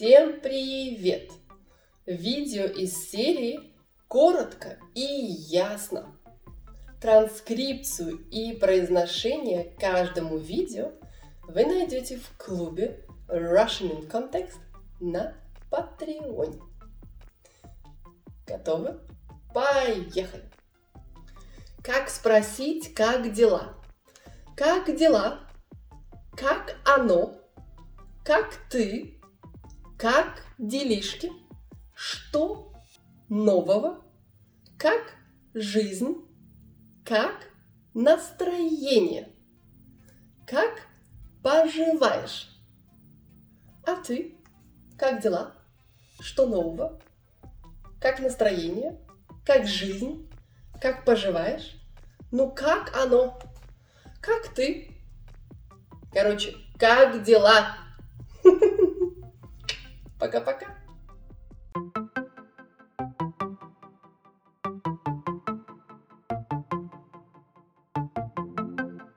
Всем привет! Видео из серии «Коротко и ясно». Транскрипцию и произношение каждому видео вы найдете в клубе Russian in Context на Patreon. Готовы? Поехали! Как спросить, как дела? Как дела? Как оно? Как ты? Как делишки? Что нового? Как жизнь? Как настроение? Как поживаешь? А ты? Как дела? Что нового? Как настроение? Как жизнь? Как поживаешь? Ну как оно? Как ты? Короче, как дела? Пока-пока.